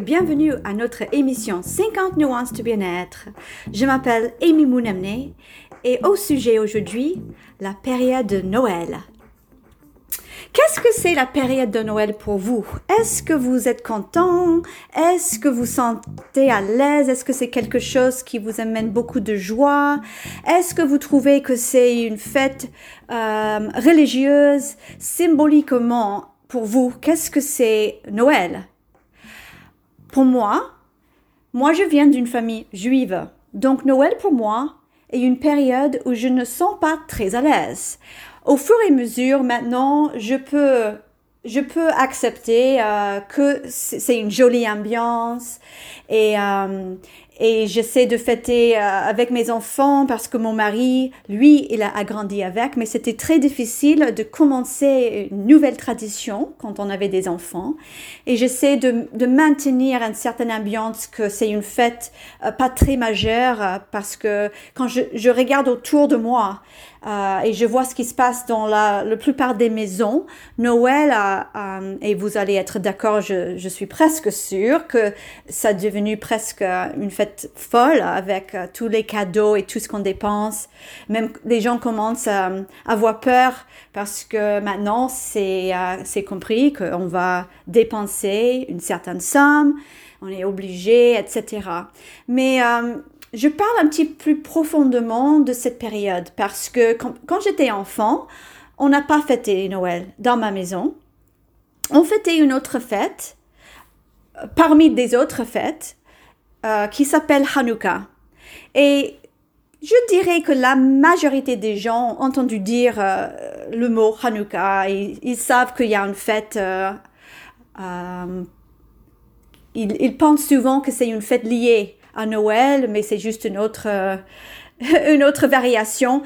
Bienvenue à notre émission 50 nuances de bien-être. Je m'appelle Amy Mounamne et au sujet aujourd'hui, la période de Noël. Qu'est-ce que c'est la période de Noël pour vous? Est-ce que vous êtes content? Est-ce que vous sentez à l'aise? Est-ce que c'est quelque chose qui vous amène beaucoup de joie? Est-ce que vous trouvez que c'est une fête euh, religieuse Symboliquement, pour vous, qu'est-ce que c'est Noël? Pour moi, moi je viens d'une famille juive. Donc Noël pour moi est une période où je ne sens pas très à l'aise. Au fur et à mesure, maintenant, je peux je peux accepter euh, que c'est une jolie ambiance et, euh, et j'essaie de fêter euh, avec mes enfants parce que mon mari, lui, il a grandi avec, mais c'était très difficile de commencer une nouvelle tradition quand on avait des enfants. Et j'essaie de, de, maintenir une certaine ambiance que c'est une fête euh, pas très majeure euh, parce que quand je, je regarde autour de moi euh, et je vois ce qui se passe dans la, la plupart des maisons, Noël, et vous allez être d'accord, je, je suis presque sûre que ça est devenu presque une fête folle avec euh, tous les cadeaux et tout ce qu'on dépense. Même les gens commencent à, avoir peur parce que maintenant c'est euh, c'est compris qu'on va dépenser une certaine somme, on est obligé, etc. Mais euh, je parle un petit peu plus profondément de cette période parce que quand, j'étais enfant, on n'a pas fêté Noël dans ma maison. On fêtait une autre fête parmi des autres fêtes euh, qui s'appelle Hanouka. Et je dirais que la majorité des gens ont entendu dire euh, le mot Hanouka. Ils savent qu'il y a une fête. Euh, ils, pensent souvent que c'est une fête liée à Noël, mais c'est juste une autre, une autre variation.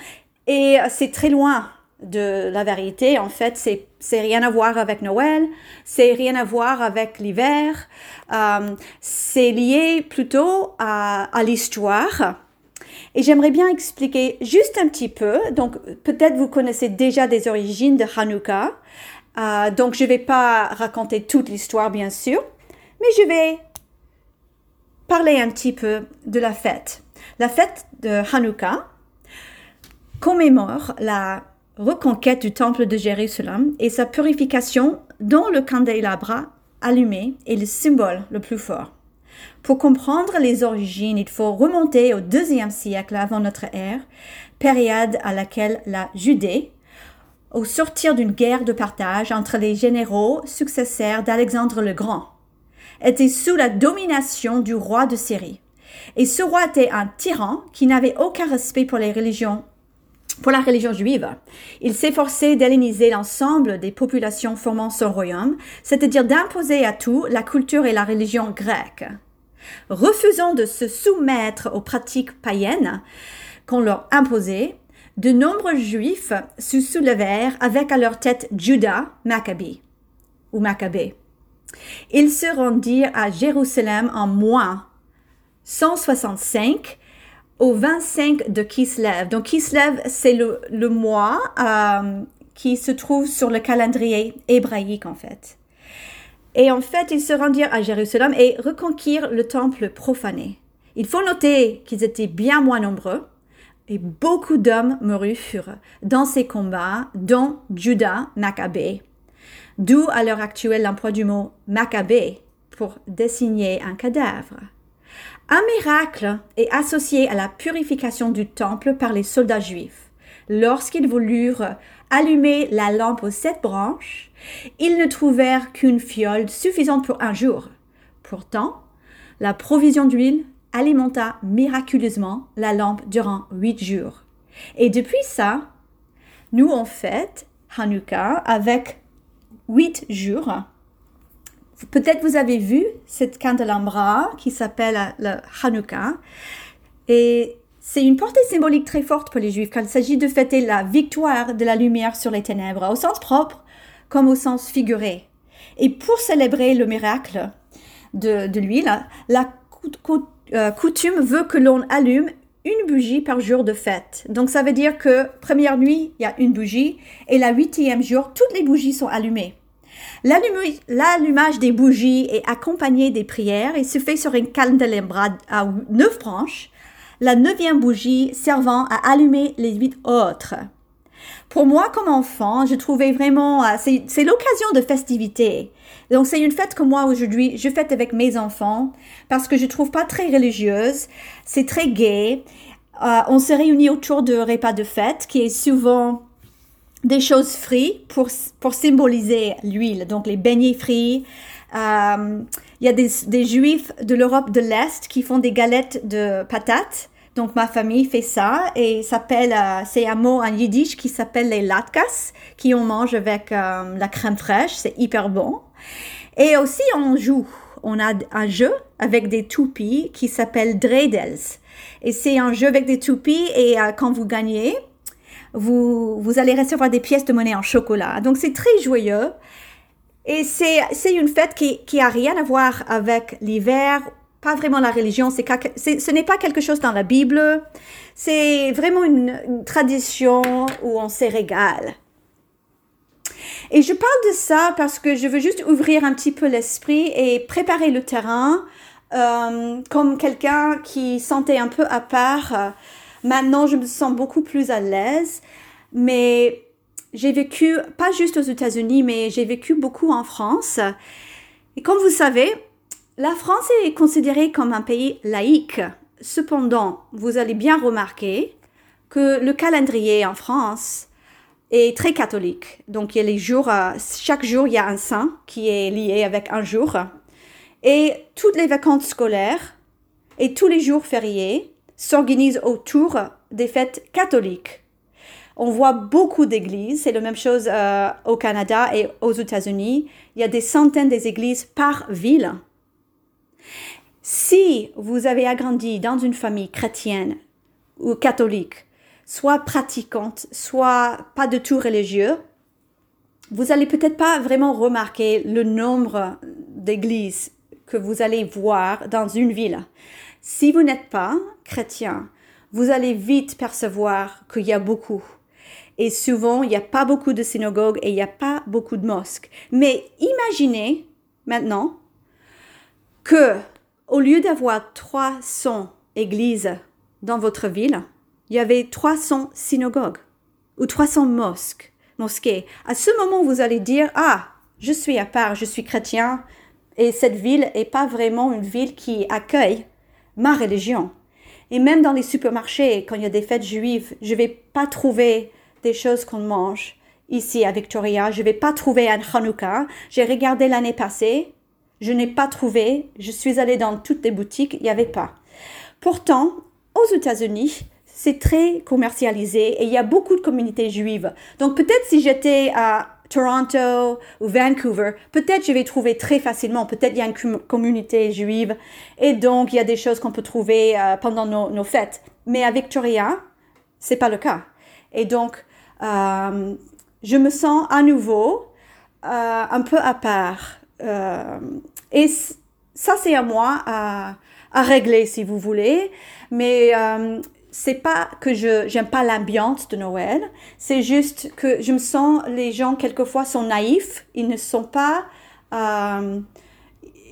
Et c'est très loin de la vérité. En fait, c'est rien à voir avec Noël, c'est rien à voir avec l'hiver. Euh, c'est lié plutôt à, à l'histoire. Et j'aimerais bien expliquer juste un petit peu. Donc, peut-être vous connaissez déjà des origines de Hanouka. Euh, donc, je ne vais pas raconter toute l'histoire, bien sûr, mais je vais parler un petit peu de la fête. La fête de Hanouka commémore la reconquête du temple de Jérusalem et sa purification dont le candélabre allumé est le symbole le plus fort. Pour comprendre les origines, il faut remonter au deuxième siècle avant notre ère, période à laquelle la Judée, au sortir d'une guerre de partage entre les généraux successeurs d'Alexandre le Grand, était sous la domination du roi de Syrie. Et ce roi était un tyran qui n'avait aucun respect pour les religions pour la religion juive, il s'efforçait d'helléniser l'ensemble des populations formant son royaume, c'est-à-dire d'imposer à tout la culture et la religion grecque. Refusant de se soumettre aux pratiques païennes qu'on leur imposait, de nombreux juifs se soulevèrent avec à leur tête Judas Maccabée ou Maccabée. Ils se rendirent à Jérusalem en moins 165 au 25 de Kislev. Donc Kislev, c'est le, le, mois euh, qui se trouve sur le calendrier hébraïque en fait. Et en fait, ils se rendirent à Jérusalem et reconquirent le temple profané. Il faut noter qu'ils étaient bien moins nombreux et beaucoup d'hommes moururent dans ces combats, dont Judas Maccabée. D'où à l'heure actuelle l'emploi du mot Maccabée pour désigner un cadavre. Un miracle est associé à la purification du temple par les soldats juifs. Lorsqu'ils voulurent allumer la lampe aux sept branches, ils ne trouvèrent qu'une fiole suffisante pour un jour. Pourtant, la provision d'huile alimenta miraculeusement la lampe durant huit jours. Et depuis ça, nous on fête Hanouka avec huit jours Peut-être vous avez vu cette candelabra qui s'appelle le Hanouka. Et c'est une portée symbolique très forte pour les Juifs quand il s'agit de fêter la victoire de la lumière sur les ténèbres, au sens propre comme au sens figuré. Et pour célébrer le miracle de, de l'huile, la euh, coutume veut que l'on allume une bougie par jour de fête. Donc ça veut dire que première nuit, il y a une bougie et la huitième jour, toutes les bougies sont allumées. L'allumage des bougies est accompagné des prières et se fait sur une candélabre à neuf branches, la neuvième bougie servant à allumer les huit autres. Pour moi, comme enfant, je trouvais vraiment, euh, c'est l'occasion de festivité. Donc, c'est une fête que moi, aujourd'hui, je fête avec mes enfants parce que je trouve pas très religieuse. C'est très gai. Euh, on se réunit autour de repas de fête qui est souvent des choses frites pour, pour symboliser l'huile. Donc, les beignets frits. Euh, il y a des, des juifs de l'Europe de l'Est qui font des galettes de patates donc ma famille fait ça et s'appelle, euh, c'est un mot en yiddish qui s'appelle les latkas, qui on mange avec euh, la crème fraîche, c'est hyper bon. Et aussi on joue, on a un jeu avec des toupies qui s'appelle Dredels. Et c'est un jeu avec des toupies et euh, quand vous gagnez, vous, vous allez recevoir des pièces de monnaie en chocolat. Donc c'est très joyeux. Et c'est, une fête qui, qui a rien à voir avec l'hiver pas vraiment la religion, c'est, ce n'est pas quelque chose dans la Bible, c'est vraiment une, tradition où on se régale. Et je parle de ça parce que je veux juste ouvrir un petit peu l'esprit et préparer le terrain euh, comme quelqu'un qui sentait un peu à part. Maintenant, je me sens beaucoup plus à l'aise, mais j'ai vécu, pas juste aux États-Unis, mais j'ai vécu beaucoup en France. Et comme vous savez, la France est considérée comme un pays laïque. Cependant, vous allez bien remarquer que le calendrier en France est très catholique. Donc, il y a les jours, euh, chaque jour, il y a un saint qui est lié avec un jour. Et toutes les vacances scolaires et tous les jours fériés s'organisent autour des fêtes catholiques. On voit beaucoup d'églises, c'est la même chose euh, au Canada et aux États-Unis. Il y a des centaines d'églises par ville. Si vous avez agrandi dans une famille chrétienne ou catholique, soit pratiquante, soit pas de tout religieux, vous allez peut-être pas vraiment remarquer le nombre d'églises que vous allez voir dans une ville. Si vous n'êtes pas chrétien, vous allez vite percevoir qu'il y a beaucoup. Et souvent, il n'y a pas beaucoup de synagogues et il n'y a pas beaucoup de mosques. Mais imaginez maintenant que au lieu d'avoir 300 églises dans votre ville, il y avait 300 synagogues ou 300 mosques, mosquées. À ce moment, vous allez dire, ah, je suis à part, je suis chrétien, et cette ville n'est pas vraiment une ville qui accueille ma religion. Et même dans les supermarchés, quand il y a des fêtes juives, je vais pas trouver des choses qu'on mange ici à Victoria. Je vais pas trouver un Hanouka. J'ai regardé l'année passée, je n'ai pas trouvé. Je suis allée dans toutes les boutiques, il n'y avait pas. Pourtant, aux États-Unis, c'est très commercialisé et il y a beaucoup de communautés juives. Donc peut-être si j'étais à Toronto ou Vancouver, peut-être je vais trouver très facilement, peut-être il y a une communauté juive et donc il y a des choses qu'on peut trouver euh, pendant nos, fêtes. Mais à Victoria, c'est pas le cas. Et donc, euh, je me sens à nouveau euh, un peu à part. Et ça, c'est à moi à, à, régler, si vous voulez. Mais c'est pas que je j'aime pas l'ambiance de Noël. C'est juste que je me sens les gens quelquefois sont naïfs. Ils ne sont pas euh,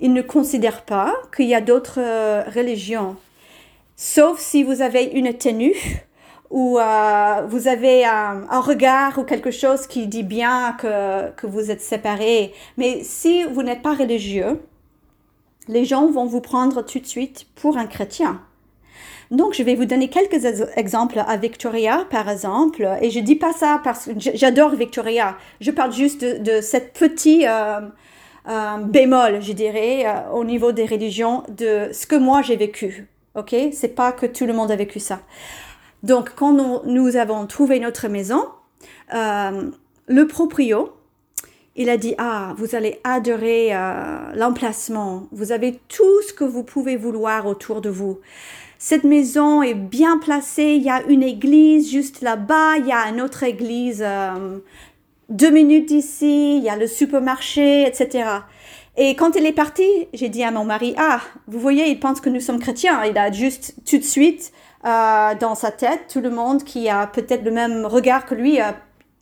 ils ne considèrent pas qu'il y a d'autres euh, religions. Sauf si vous avez une tenue ou euh, vous avez un, un, regard ou quelque chose qui dit bien que, que vous êtes séparés. Mais si vous n'êtes pas religieux, les gens vont vous prendre tout de suite pour un chrétien. Donc, je vais vous donner quelques exemples à Victoria, par exemple. Et je dis pas ça parce que j'adore Victoria. Je parle juste de, cette petite euh, euh, bémol, je dirais, euh, au niveau des religions, de ce que moi j'ai vécu. Ok, c'est pas que tout le monde a vécu ça. Donc, quand nous, avons trouvé notre maison, le proprio, il a dit, ah, vous allez adorer l'emplacement. Vous avez tout ce que vous pouvez vouloir autour de vous. Cette maison est bien placée. Il y a une église juste là-bas. Il y a une autre église euh, deux minutes d'ici. Il y a le supermarché, etc. Et quand il est parti, j'ai dit à mon mari, ah, vous voyez, il pense que nous sommes chrétiens. Il a juste tout de suite euh, dans sa tête, tout le monde qui a peut-être le même regard que lui,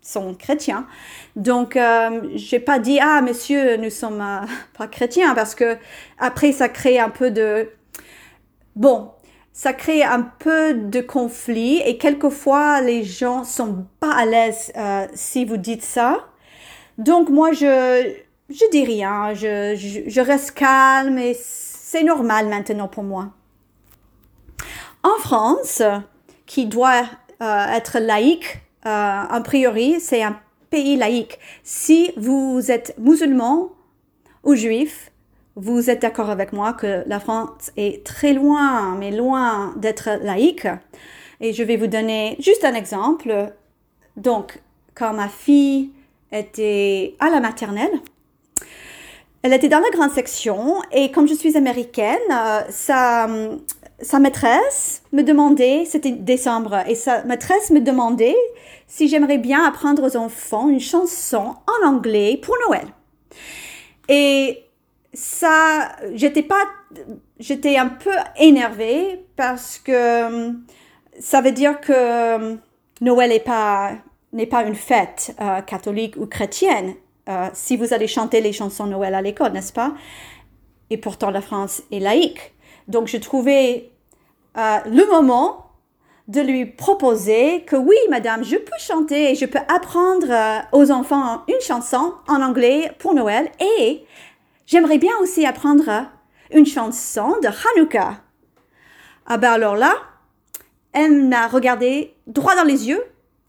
sont chrétiens. Donc, euh, j'ai pas dit ah monsieur, nous sommes euh, pas chrétiens parce que après ça crée un peu de bon, ça crée un peu de conflit et quelquefois les gens sont pas à l'aise euh, si vous dites ça. Donc moi je je dis rien, je, je, je reste calme et c'est normal maintenant pour moi. En France, qui doit euh, être laïque, euh, a priori, c'est un pays laïque. Si vous êtes musulman ou juif, vous êtes d'accord avec moi que la France est très loin, mais loin d'être laïque. Et je vais vous donner juste un exemple. Donc, quand ma fille était à la maternelle, elle était dans la grande section et comme je suis américaine, euh, sa, sa maîtresse me demandait, c'était décembre, et sa maîtresse me demandait si j'aimerais bien apprendre aux enfants une chanson en anglais pour Noël. Et ça, j'étais pas, j'étais un peu énervée parce que euh, ça veut dire que euh, Noël n'est pas, n'est pas une fête euh, catholique ou chrétienne. si vous allez chanter les chansons Noël à l'école, n'est-ce pas? Et pourtant, la France est laïque. Donc, je trouvais le moment de lui proposer que oui, madame, je peux chanter et je peux apprendre aux enfants une chanson en anglais pour Noël et J'aimerais bien aussi apprendre une chanson de Hanouka. Ah ben alors là, elle m'a regardé droit dans les yeux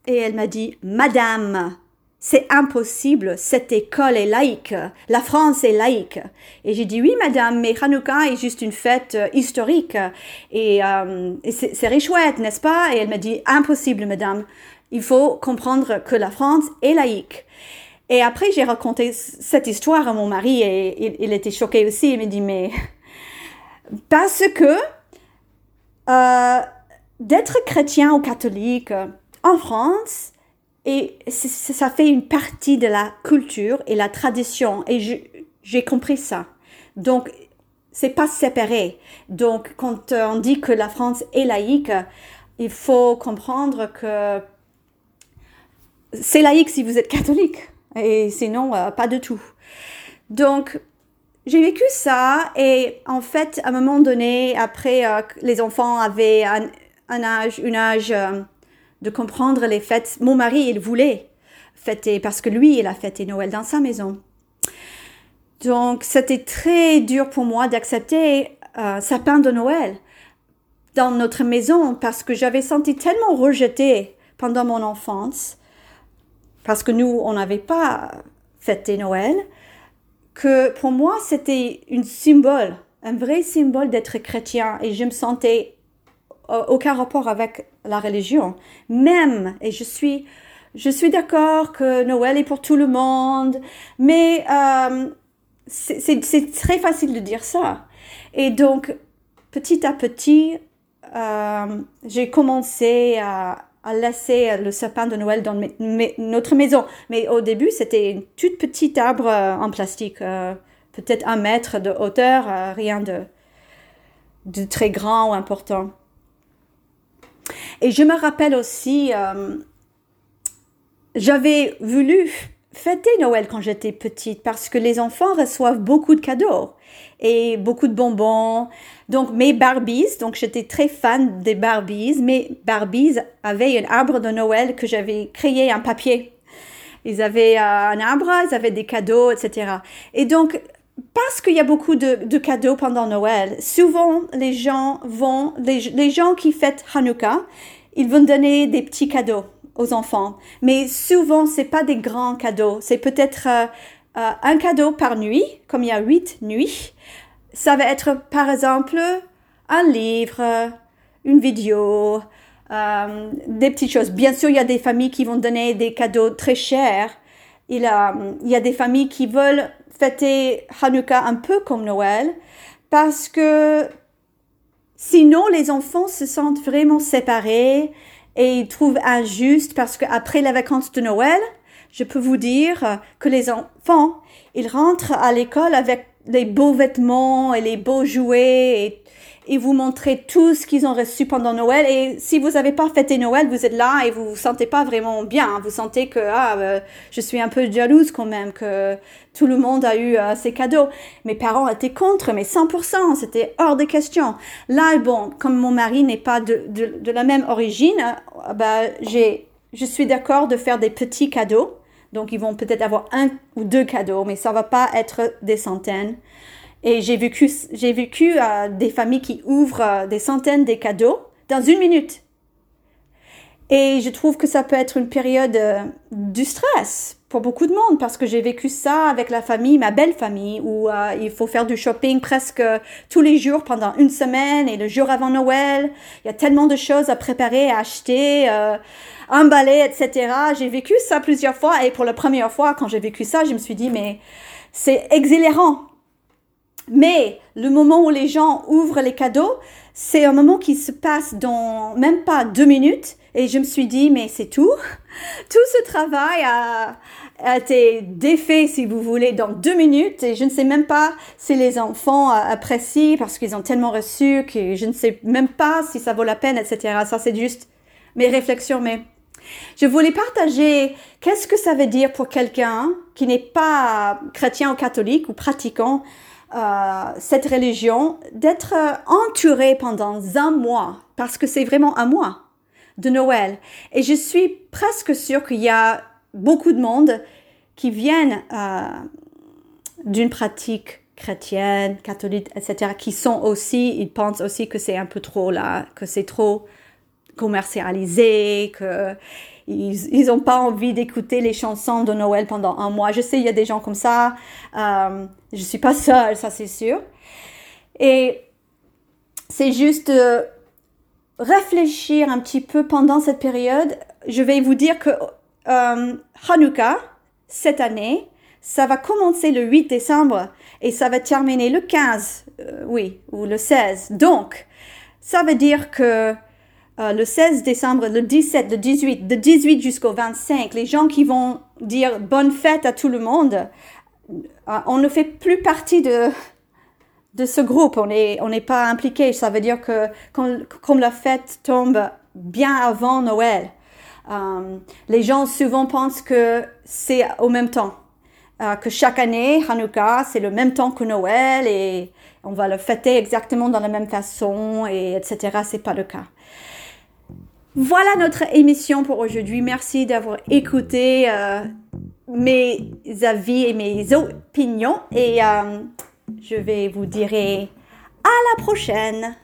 et elle m'a dit, Madame, c'est impossible, cette école est laïque, la France est laïque. Et j'ai dit, oui, madame, mais Hanouka est juste une fête historique et, euh, c'est chouette, n'est-ce pas? Et elle m'a dit, impossible, madame, il faut comprendre que la France est laïque. Et après, j'ai raconté cette histoire à mon mari et il, était choqué aussi. Il me dit, mais parce que euh, d'être chrétien ou catholique en France, et ça fait une partie de la culture et la tradition. Et j'ai compris ça. Donc, c'est pas séparé. Donc, quand on dit que la France est laïque, il faut comprendre que c'est laïque si vous êtes catholique. Et sinon, euh, pas du tout. Donc, j'ai vécu ça et en fait, à un moment donné, après, euh, les enfants avaient un, âge, une âge euh, de comprendre les fêtes. Mon mari, il voulait fêter parce que lui, il a fêté Noël dans sa maison. Donc, c'était très dur pour moi d'accepter euh, sapin de Noël dans notre maison parce que j'avais senti tellement rejeté pendant mon enfance parce que nous, on n'avait pas fêté Noël, que pour moi, c'était un symbole, un vrai symbole d'être chrétien et je me sentais aucun rapport avec la religion. Même, et je suis, je suis d'accord que Noël est pour tout le monde, mais euh, c'est très facile de dire ça. Et donc, petit à petit, euh, j'ai commencé à, à laisser le sapin de Noël dans notre maison. Mais au début, c'était une toute petite arbre euh, en plastique, euh, peut-être un mètre de hauteur, euh, rien de, de très grand ou important. Et je me rappelle aussi, j'avais voulu fêter Noël quand j'étais petite parce que les enfants reçoivent beaucoup de cadeaux et beaucoup de bonbons. Donc mes Barbies, donc j'étais très fan des Barbies. Mes Barbies avaient un arbre de Noël que j'avais créé en papier. Ils avaient euh, un arbre, ils avaient des cadeaux, etc. Et donc, parce qu'il y a beaucoup de, cadeaux pendant Noël, souvent les gens vont, les, gens qui fêtent Hanouka, ils vont donner des petits cadeaux aux enfants. Mais souvent, c'est pas des grands cadeaux. C'est peut-être euh, euh, un cadeau par nuit, comme il y a huit nuits. Ça va être par exemple un livre, une vidéo, euh, des petites choses. Bien sûr, il y a des familles qui vont donner des cadeaux très chers. Il, il y a des familles qui veulent fêter Hanouka un peu comme Noël parce que sinon les enfants se sentent vraiment séparés et ils trouvent injuste parce qu'après les vacances de Noël, je peux vous dire que les enfants, ils rentrent à l'école avec les beaux vêtements et les beaux jouets ils vous montraient tout ce qu'ils ont reçu pendant Noël. Et si vous n'avez pas fêté Noël, vous êtes là et vous vous sentez pas vraiment bien. Vous sentez que ah, euh, je suis un peu jalouse quand même, que tout le monde a eu euh, ses cadeaux. Mes parents étaient contre, mais 100%, c'était hors de question. Là, bon, comme mon mari n'est pas de, de, de, la même origine, euh, bah, j'ai, je suis d'accord de faire des petits cadeaux. Donc, ils vont peut-être avoir un ou deux cadeaux, mais ça va pas être des centaines. Et j'ai vécu, j'ai vécu euh, des familles qui ouvrent euh, des centaines de cadeaux dans une minute. Et je trouve que ça peut être une période euh, du stress pour beaucoup de monde parce que j'ai vécu ça avec la famille, ma belle famille, où il faut faire du shopping presque tous les jours pendant une semaine et le jour avant Noël. Il y a tellement de choses à préparer, à acheter, emballer, etc. J'ai vécu ça plusieurs fois et pour la première fois, quand j'ai vécu ça, je me suis dit, mais c'est exhilaraant mais le moment où les gens ouvrent les cadeaux, c'est un moment qui se passe dans même pas deux minutes. Et je me suis dit, mais c'est tout. Tout ce travail a, été défait, si vous voulez, dans deux minutes. Et je ne sais même pas si les enfants apprécient parce qu'ils ont tellement reçu que je ne sais même pas si ça vaut la peine, etc. Ça, c'est juste mes réflexions. Mais je voulais partager qu'est-ce que ça veut dire pour quelqu'un qui n'est pas chrétien ou catholique ou pratiquant euh, cette religion d'être euh, entouré pendant un mois, parce que c'est vraiment un mois de Noël. Et je suis presque sûre qu'il y a beaucoup de monde qui viennent euh, d'une pratique chrétienne, catholique, etc., qui sont aussi, ils pensent aussi que c'est un peu trop là, que c'est trop commercialisé, que ils n'ont pas envie d'écouter les chansons de Noël pendant un mois. Je sais, il y a des gens comme ça. Euh, je suis pas seule, ça c'est sûr. Et c'est juste euh, réfléchir un petit peu pendant cette période. Je vais vous dire que euh, Hanouka, cette année, ça va commencer le 8 décembre et ça va terminer le 15, euh, oui, ou le 16. Donc, ça veut dire que euh, le 16 décembre, le 17, le 18, de 18 jusqu'au 25, les gens qui vont dire bonne fête à tout le monde, euh, on ne fait plus partie de, de ce groupe, on n'est on pas impliqué. Ça veut dire que comme la fête tombe bien avant Noël, euh, les gens souvent pensent que c'est au même temps. que chaque année, Hanouka, c'est le même temps que Noël et on va le fêter exactement dans la même façon et etc. C'est pas le cas. Voilà notre émission pour aujourd'hui. Merci d'avoir écouté euh, mes avis et mes opinions et euh, je vais vous dire à la prochaine.